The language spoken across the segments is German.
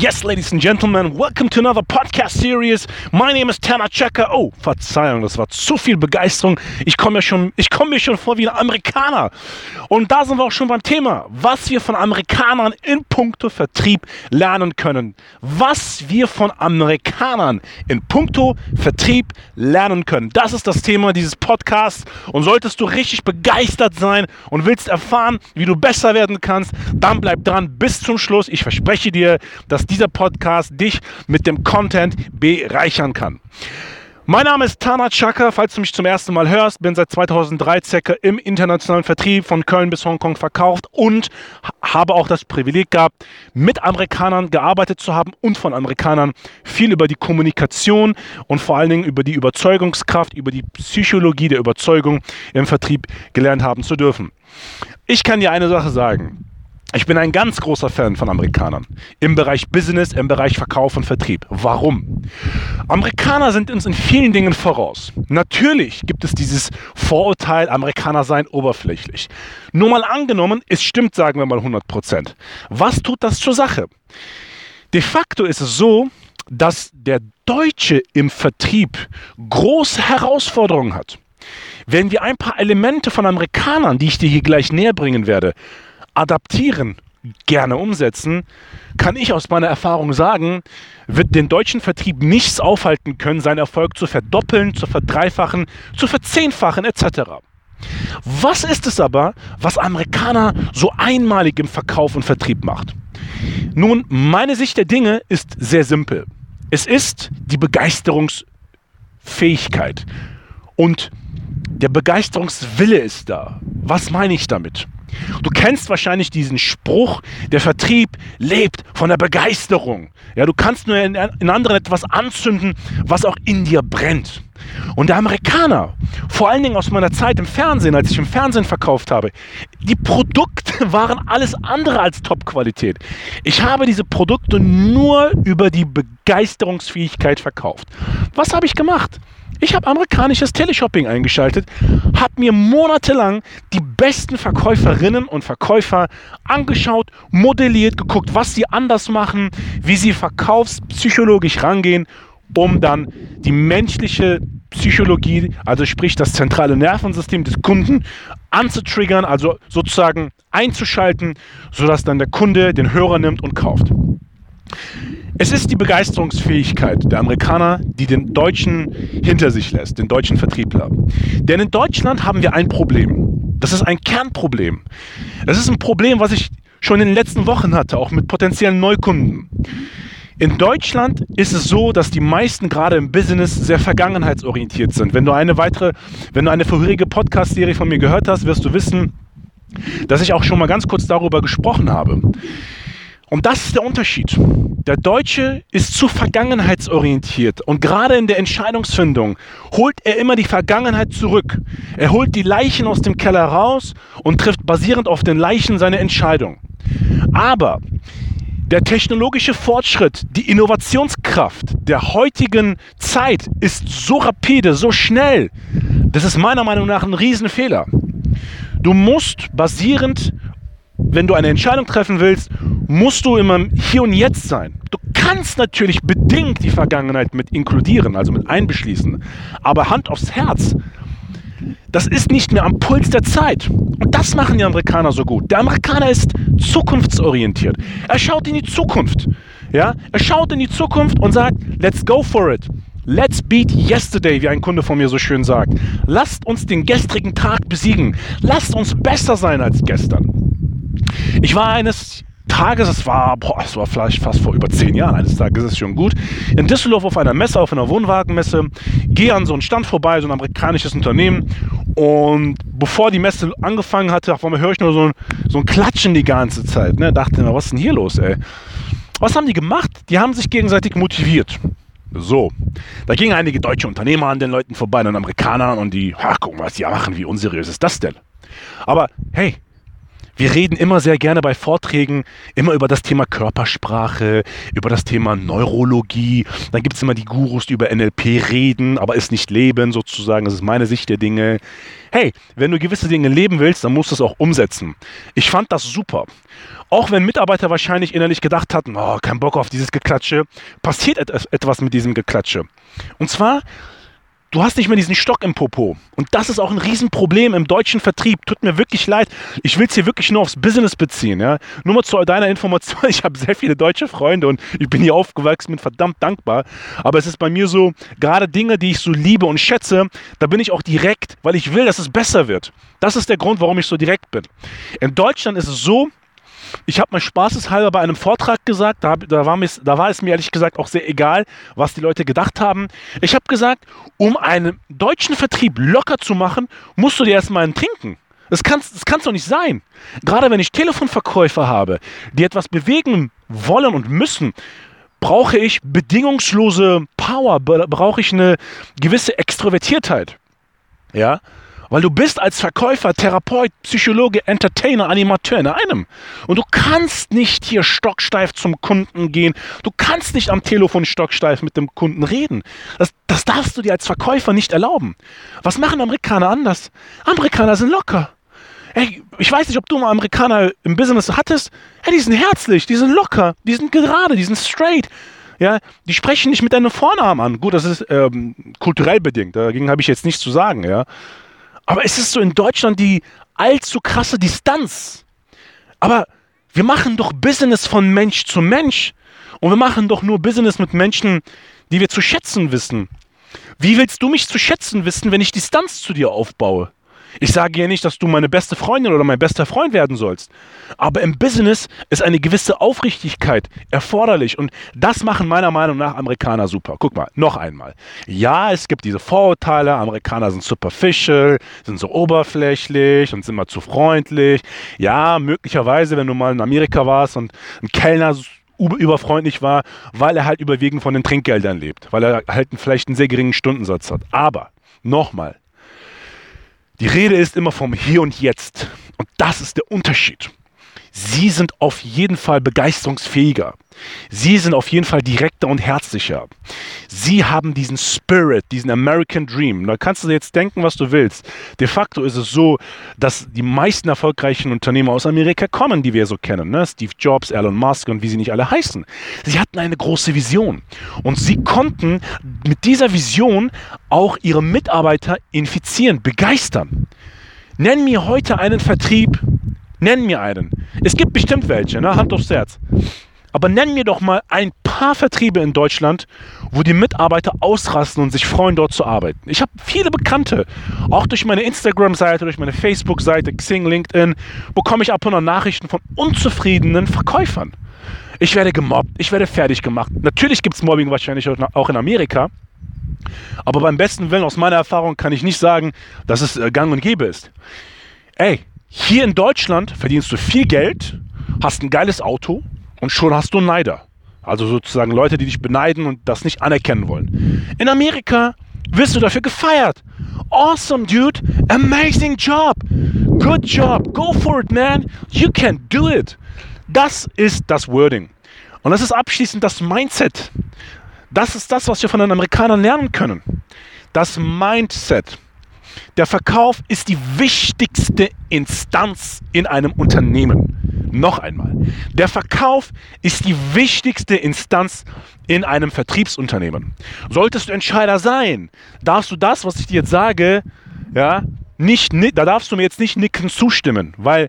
Yes, ladies and gentlemen, welcome to another podcast series. My name is Tana Checker. Oh, Verzeihung, das war zu viel Begeisterung. Ich komme mir schon, ich komme mir schon vor wie ein Amerikaner. Und da sind wir auch schon beim Thema, was wir von Amerikanern in puncto Vertrieb lernen können. Was wir von Amerikanern in puncto Vertrieb lernen können. Das ist das Thema dieses Podcasts. Und solltest du richtig begeistert sein und willst erfahren, wie du besser werden kannst, dann bleib dran bis zum Schluss. Ich verspreche dir, dass dieser Podcast dich mit dem Content bereichern kann. Mein Name ist Tana Chaka, falls du mich zum ersten Mal hörst, bin seit 2003 circa im internationalen Vertrieb von Köln bis Hongkong verkauft und habe auch das Privileg gehabt, mit Amerikanern gearbeitet zu haben und von Amerikanern viel über die Kommunikation und vor allen Dingen über die Überzeugungskraft, über die Psychologie der Überzeugung im Vertrieb gelernt haben zu dürfen. Ich kann dir eine Sache sagen. Ich bin ein ganz großer Fan von Amerikanern im Bereich Business, im Bereich Verkauf und Vertrieb. Warum? Amerikaner sind uns in vielen Dingen voraus. Natürlich gibt es dieses Vorurteil, Amerikaner seien oberflächlich. Nur mal angenommen, es stimmt, sagen wir mal 100 Prozent. Was tut das zur Sache? De facto ist es so, dass der Deutsche im Vertrieb große Herausforderungen hat. Wenn wir ein paar Elemente von Amerikanern, die ich dir hier gleich näher bringen werde, adaptieren, gerne umsetzen, kann ich aus meiner Erfahrung sagen, wird den deutschen Vertrieb nichts aufhalten können, seinen Erfolg zu verdoppeln, zu verdreifachen, zu verzehnfachen etc. Was ist es aber, was Amerikaner so einmalig im Verkauf und Vertrieb macht? Nun, meine Sicht der Dinge ist sehr simpel. Es ist die Begeisterungsfähigkeit und der Begeisterungswille ist da. Was meine ich damit? Du kennst wahrscheinlich diesen Spruch, der Vertrieb lebt von der Begeisterung. Ja, du kannst nur in, in anderen etwas anzünden, was auch in dir brennt. Und der Amerikaner, vor allen Dingen aus meiner Zeit im Fernsehen, als ich im Fernsehen verkauft habe, die Produkte waren alles andere als Top-Qualität. Ich habe diese Produkte nur über die Begeisterungsfähigkeit verkauft. Was habe ich gemacht? Ich habe amerikanisches Teleshopping eingeschaltet, habe mir monatelang die besten Verkäuferinnen und Verkäufer angeschaut, modelliert, geguckt, was sie anders machen, wie sie verkaufspsychologisch rangehen, um dann die menschliche Psychologie, also sprich das zentrale Nervensystem des Kunden, anzutriggern, also sozusagen einzuschalten, sodass dann der Kunde den Hörer nimmt und kauft. Es ist die Begeisterungsfähigkeit der Amerikaner, die den Deutschen hinter sich lässt, den deutschen Vertriebler. Denn in Deutschland haben wir ein Problem. Das ist ein Kernproblem. Es ist ein Problem, was ich schon in den letzten Wochen hatte, auch mit potenziellen Neukunden. In Deutschland ist es so, dass die meisten gerade im Business sehr vergangenheitsorientiert sind. Wenn du eine weitere, wenn du eine vorherige Podcast-Serie von mir gehört hast, wirst du wissen, dass ich auch schon mal ganz kurz darüber gesprochen habe. Und das ist der Unterschied. Der Deutsche ist zu vergangenheitsorientiert und gerade in der Entscheidungsfindung holt er immer die Vergangenheit zurück. Er holt die Leichen aus dem Keller raus und trifft basierend auf den Leichen seine Entscheidung. Aber der technologische Fortschritt, die Innovationskraft der heutigen Zeit ist so rapide, so schnell. Das ist meiner Meinung nach ein Riesenfehler. Du musst basierend wenn du eine Entscheidung treffen willst, musst du immer hier und jetzt sein. Du kannst natürlich bedingt die Vergangenheit mit inkludieren, also mit einbeschließen. Aber Hand aufs Herz, das ist nicht mehr am Puls der Zeit. Und das machen die Amerikaner so gut. Der Amerikaner ist zukunftsorientiert. Er schaut in die Zukunft. Ja? Er schaut in die Zukunft und sagt, let's go for it. Let's beat yesterday, wie ein Kunde von mir so schön sagt. Lasst uns den gestrigen Tag besiegen. Lasst uns besser sein als gestern. Ich war eines Tages, es war, boah, es war vielleicht fast vor über zehn Jahren, eines Tages ist es schon gut, in Düsseldorf auf einer Messe, auf einer Wohnwagenmesse, gehe an so einen Stand vorbei, so ein amerikanisches Unternehmen und bevor die Messe angefangen hatte, auf einmal höre ich nur so ein, so ein Klatschen die ganze Zeit, ne, dachte mir, was ist denn hier los, ey? Was haben die gemacht? Die haben sich gegenseitig motiviert. So, da gingen einige deutsche Unternehmer an den Leuten vorbei, den Amerikanern, und die, ha, guck mal, was die machen, wie unseriös ist das denn? Aber hey, wir reden immer sehr gerne bei Vorträgen immer über das Thema Körpersprache, über das Thema Neurologie. Dann gibt es immer die Gurus, die über NLP reden, aber es nicht leben sozusagen. Das ist meine Sicht der Dinge. Hey, wenn du gewisse Dinge leben willst, dann musst du es auch umsetzen. Ich fand das super. Auch wenn Mitarbeiter wahrscheinlich innerlich gedacht hatten, oh, kein Bock auf dieses Geklatsche, passiert etwas mit diesem Geklatsche. Und zwar du hast nicht mehr diesen Stock im Popo. Und das ist auch ein Riesenproblem im deutschen Vertrieb. Tut mir wirklich leid. Ich will es hier wirklich nur aufs Business beziehen. Ja? Nur mal zu deiner Information. Ich habe sehr viele deutsche Freunde und ich bin hier aufgewachsen, bin verdammt dankbar. Aber es ist bei mir so, gerade Dinge, die ich so liebe und schätze, da bin ich auch direkt, weil ich will, dass es besser wird. Das ist der Grund, warum ich so direkt bin. In Deutschland ist es so, ich habe mal spaßeshalber bei einem Vortrag gesagt, da, da, war mir, da war es mir ehrlich gesagt auch sehr egal, was die Leute gedacht haben. Ich habe gesagt, um einen deutschen Vertrieb locker zu machen, musst du dir erstmal einen trinken. Das kann es kann's doch nicht sein. Gerade wenn ich Telefonverkäufer habe, die etwas bewegen wollen und müssen, brauche ich bedingungslose Power, brauche ich eine gewisse Extrovertiertheit. Ja, weil du bist als Verkäufer, Therapeut, Psychologe, Entertainer, Animateur in einem. Und du kannst nicht hier stocksteif zum Kunden gehen. Du kannst nicht am Telefon stocksteif mit dem Kunden reden. Das, das darfst du dir als Verkäufer nicht erlauben. Was machen Amerikaner anders? Amerikaner sind locker. Ey, ich weiß nicht, ob du mal Amerikaner im Business hattest. Hey, die sind herzlich, die sind locker, die sind gerade, die sind straight. Ja, die sprechen nicht mit deinem Vornamen an. Gut, das ist ähm, kulturell bedingt. Dagegen habe ich jetzt nichts zu sagen. Ja, aber es ist so in Deutschland die allzu krasse Distanz. Aber wir machen doch Business von Mensch zu Mensch. Und wir machen doch nur Business mit Menschen, die wir zu schätzen wissen. Wie willst du mich zu schätzen wissen, wenn ich Distanz zu dir aufbaue? Ich sage ja nicht, dass du meine beste Freundin oder mein bester Freund werden sollst. Aber im Business ist eine gewisse Aufrichtigkeit erforderlich. Und das machen meiner Meinung nach Amerikaner super. Guck mal, noch einmal. Ja, es gibt diese Vorurteile. Amerikaner sind superficial, sind so oberflächlich und sind immer zu freundlich. Ja, möglicherweise, wenn du mal in Amerika warst und ein Kellner überfreundlich war, weil er halt überwiegend von den Trinkgeldern lebt, weil er halt vielleicht einen sehr geringen Stundensatz hat. Aber nochmal, die Rede ist immer vom Hier und Jetzt. Und das ist der Unterschied. Sie sind auf jeden Fall begeisterungsfähiger. Sie sind auf jeden Fall direkter und herzlicher. Sie haben diesen Spirit, diesen American Dream. Da kannst du dir jetzt denken, was du willst. De facto ist es so, dass die meisten erfolgreichen Unternehmer aus Amerika kommen, die wir so kennen. Ne? Steve Jobs, Elon Musk und wie sie nicht alle heißen. Sie hatten eine große Vision. Und sie konnten mit dieser Vision auch ihre Mitarbeiter infizieren, begeistern. Nenn mir heute einen Vertrieb, nenn mir einen. Es gibt bestimmt welche, ne? Hand aufs Herz. Aber nenn mir doch mal ein paar Vertriebe in Deutschland, wo die Mitarbeiter ausrasten und sich freuen, dort zu arbeiten. Ich habe viele Bekannte, auch durch meine Instagram-Seite, durch meine Facebook-Seite, Xing, LinkedIn, bekomme ich ab und an Nachrichten von unzufriedenen Verkäufern. Ich werde gemobbt, ich werde fertig gemacht. Natürlich gibt es Mobbing wahrscheinlich auch in Amerika. Aber beim besten Willen, aus meiner Erfahrung, kann ich nicht sagen, dass es äh, gang und gäbe ist. Ey, hier in Deutschland verdienst du viel Geld, hast ein geiles Auto, und schon hast du einen Neider. Also sozusagen Leute, die dich beneiden und das nicht anerkennen wollen. In Amerika wirst du dafür gefeiert. Awesome, dude. Amazing job. Good job. Go for it, man. You can do it. Das ist das Wording. Und das ist abschließend das Mindset. Das ist das, was wir von den Amerikanern lernen können. Das Mindset. Der Verkauf ist die wichtigste Instanz in einem Unternehmen. Noch einmal, der Verkauf ist die wichtigste Instanz in einem Vertriebsunternehmen. Solltest du Entscheider sein, darfst du das, was ich dir jetzt sage, ja, nicht, da darfst du mir jetzt nicht nicken zustimmen, weil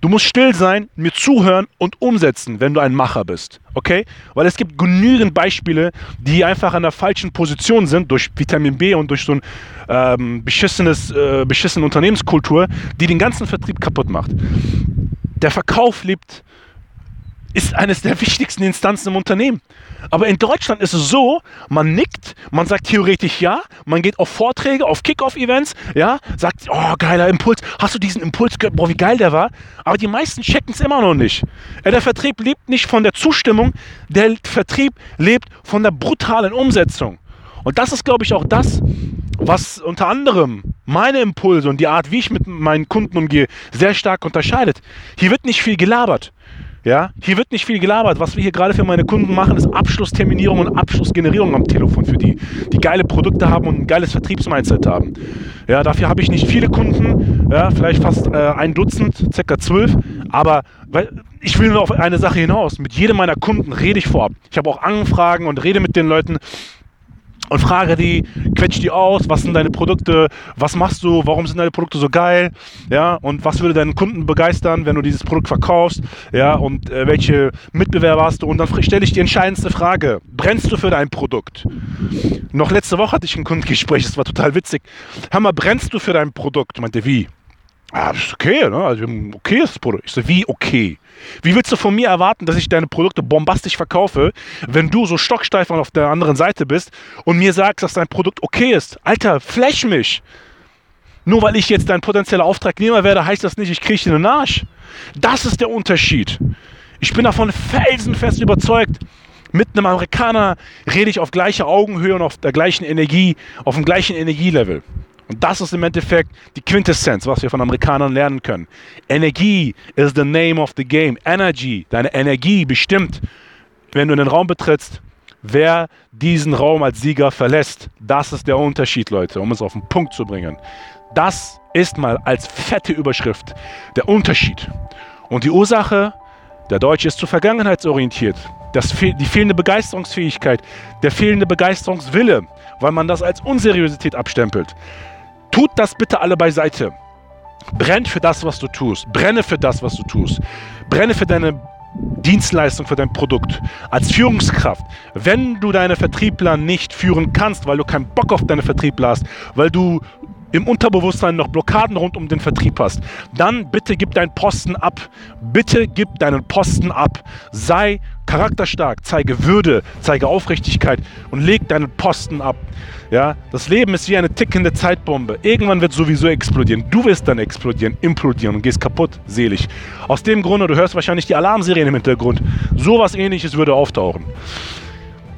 Du musst still sein, mir zuhören und umsetzen, wenn du ein Macher bist. Okay? Weil es gibt genügend Beispiele, die einfach an der falschen Position sind, durch Vitamin B und durch so eine ähm, beschissenes, äh, beschissene Unternehmenskultur, die den ganzen Vertrieb kaputt macht. Der Verkauf lebt ist eines der wichtigsten Instanzen im Unternehmen. Aber in Deutschland ist es so, man nickt, man sagt theoretisch ja, man geht auf Vorträge, auf Kickoff-Events, ja, sagt, oh, geiler Impuls, hast du diesen Impuls gehört, boah, wie geil der war. Aber die meisten checken es immer noch nicht. Der Vertrieb lebt nicht von der Zustimmung, der Vertrieb lebt von der brutalen Umsetzung. Und das ist, glaube ich, auch das, was unter anderem meine Impulse und die Art, wie ich mit meinen Kunden umgehe, sehr stark unterscheidet. Hier wird nicht viel gelabert. Ja, hier wird nicht viel gelabert. Was wir hier gerade für meine Kunden machen, ist Abschlussterminierung und Abschlussgenerierung am Telefon für die, die geile Produkte haben und ein geiles Vertriebsmindset haben. Ja, dafür habe ich nicht viele Kunden, ja, vielleicht fast äh, ein Dutzend, circa zwölf, aber weil, ich will nur auf eine Sache hinaus. Mit jedem meiner Kunden rede ich vorab. Ich habe auch Anfragen und rede mit den Leuten und frage die, quetsch die aus, was sind deine Produkte, was machst du, warum sind deine Produkte so geil, ja, und was würde deinen Kunden begeistern, wenn du dieses Produkt verkaufst, ja, und äh, welche Mitbewerber hast du und dann stelle ich die entscheidendste Frage, brennst du für dein Produkt? Noch letzte Woche hatte ich ein Kundengespräch, das war total witzig. Mal, brennst du für dein Produkt? Meinte, wie? Ah, das ist okay, ne? Also okay ist das Produkt. Ich so, wie okay? Wie willst du von mir erwarten, dass ich deine Produkte bombastisch verkaufe, wenn du so stocksteif auf der anderen Seite bist und mir sagst, dass dein Produkt okay ist? Alter, flash mich! Nur weil ich jetzt dein potenzieller Auftragnehmer werde, heißt das nicht, ich kriege dir einen Arsch. Das ist der Unterschied. Ich bin davon felsenfest überzeugt. Mit einem Amerikaner rede ich auf gleicher Augenhöhe und auf der gleichen Energie, auf dem gleichen Energielevel. Und das ist im Endeffekt die Quintessenz, was wir von Amerikanern lernen können. Energie is the name of the game. Energy, deine Energie bestimmt, wenn du in den Raum betrittst, wer diesen Raum als Sieger verlässt. Das ist der Unterschied, Leute, um es auf den Punkt zu bringen. Das ist mal als fette Überschrift der Unterschied. Und die Ursache, der Deutsche ist zu vergangenheitsorientiert. Das, die fehlende Begeisterungsfähigkeit, der fehlende Begeisterungswille, weil man das als Unseriosität abstempelt. Tut das bitte alle beiseite. Brenn für das, was du tust. Brenne für das, was du tust. Brenne für deine Dienstleistung, für dein Produkt. Als Führungskraft, wenn du deine Vertriebler nicht führen kannst, weil du keinen Bock auf deine Vertriebler hast, weil du im Unterbewusstsein noch Blockaden rund um den Vertrieb hast, dann bitte gib deinen Posten ab. Bitte gib deinen Posten ab. Sei charakterstark, zeige Würde, zeige Aufrichtigkeit und leg deinen Posten ab. Ja, das Leben ist wie eine tickende Zeitbombe. Irgendwann wird sowieso explodieren. Du wirst dann explodieren, implodieren und gehst kaputt, selig. Aus dem Grunde, du hörst wahrscheinlich die Alarmserien im Hintergrund. Sowas ähnliches würde auftauchen.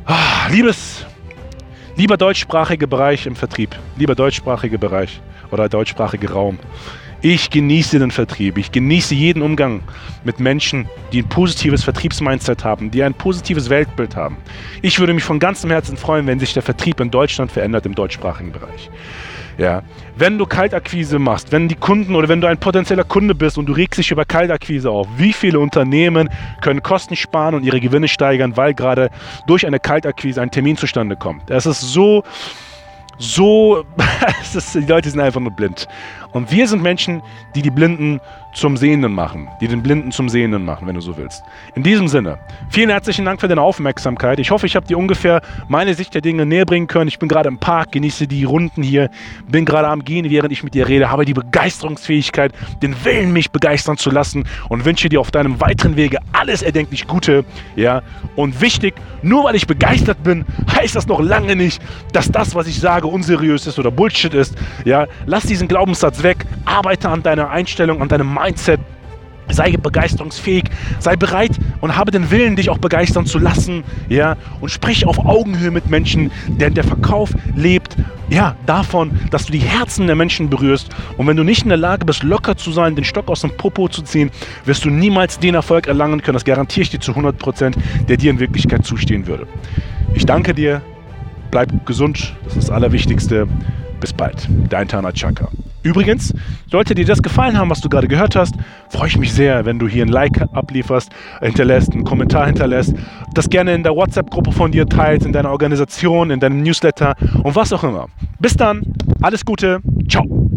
Ah, liebes Lieber deutschsprachiger Bereich im Vertrieb, lieber deutschsprachiger Bereich oder deutschsprachiger Raum. Ich genieße den Vertrieb. Ich genieße jeden Umgang mit Menschen, die ein positives Vertriebsmindset haben, die ein positives Weltbild haben. Ich würde mich von ganzem Herzen freuen, wenn sich der Vertrieb in Deutschland verändert im deutschsprachigen Bereich. Ja. Wenn du Kaltakquise machst, wenn die Kunden oder wenn du ein potenzieller Kunde bist und du regst dich über Kaltakquise auf, wie viele Unternehmen können Kosten sparen und ihre Gewinne steigern, weil gerade durch eine Kaltakquise ein Termin zustande kommt. Es ist so so, die Leute sind einfach nur blind. Und wir sind Menschen, die die Blinden zum Sehenden machen, die den Blinden zum Sehenden machen, wenn du so willst. In diesem Sinne, vielen herzlichen Dank für deine Aufmerksamkeit. Ich hoffe, ich habe dir ungefähr meine Sicht der Dinge näher bringen können. Ich bin gerade im Park, genieße die Runden hier, bin gerade am Gehen, während ich mit dir rede, habe die Begeisterungsfähigkeit, den Willen, mich begeistern zu lassen und wünsche dir auf deinem weiteren Wege alles erdenklich Gute. Ja, und wichtig, nur weil ich begeistert bin, heißt das noch lange nicht, dass das, was ich sage, unseriös ist oder Bullshit ist. Ja, lass diesen Glaubenssatz weg, arbeite an deiner Einstellung, an deinem Mindset. Sei begeisterungsfähig, sei bereit und habe den Willen, dich auch begeistern zu lassen, ja, und sprich auf Augenhöhe mit Menschen, denn der Verkauf lebt, ja, davon, dass du die Herzen der Menschen berührst. Und wenn du nicht in der Lage bist, locker zu sein, den Stock aus dem Popo zu ziehen, wirst du niemals den Erfolg erlangen können. Das garantiere ich dir zu 100 Prozent, der dir in Wirklichkeit zustehen würde. Ich danke dir, bleib gesund, das ist das Allerwichtigste. Bis bald, dein Tana Chaka. Übrigens, sollte dir das gefallen haben, was du gerade gehört hast, freue ich mich sehr, wenn du hier ein Like ablieferst, hinterlässt, einen Kommentar hinterlässt, das gerne in der WhatsApp-Gruppe von dir teilst, in deiner Organisation, in deinem Newsletter und was auch immer. Bis dann, alles Gute, ciao.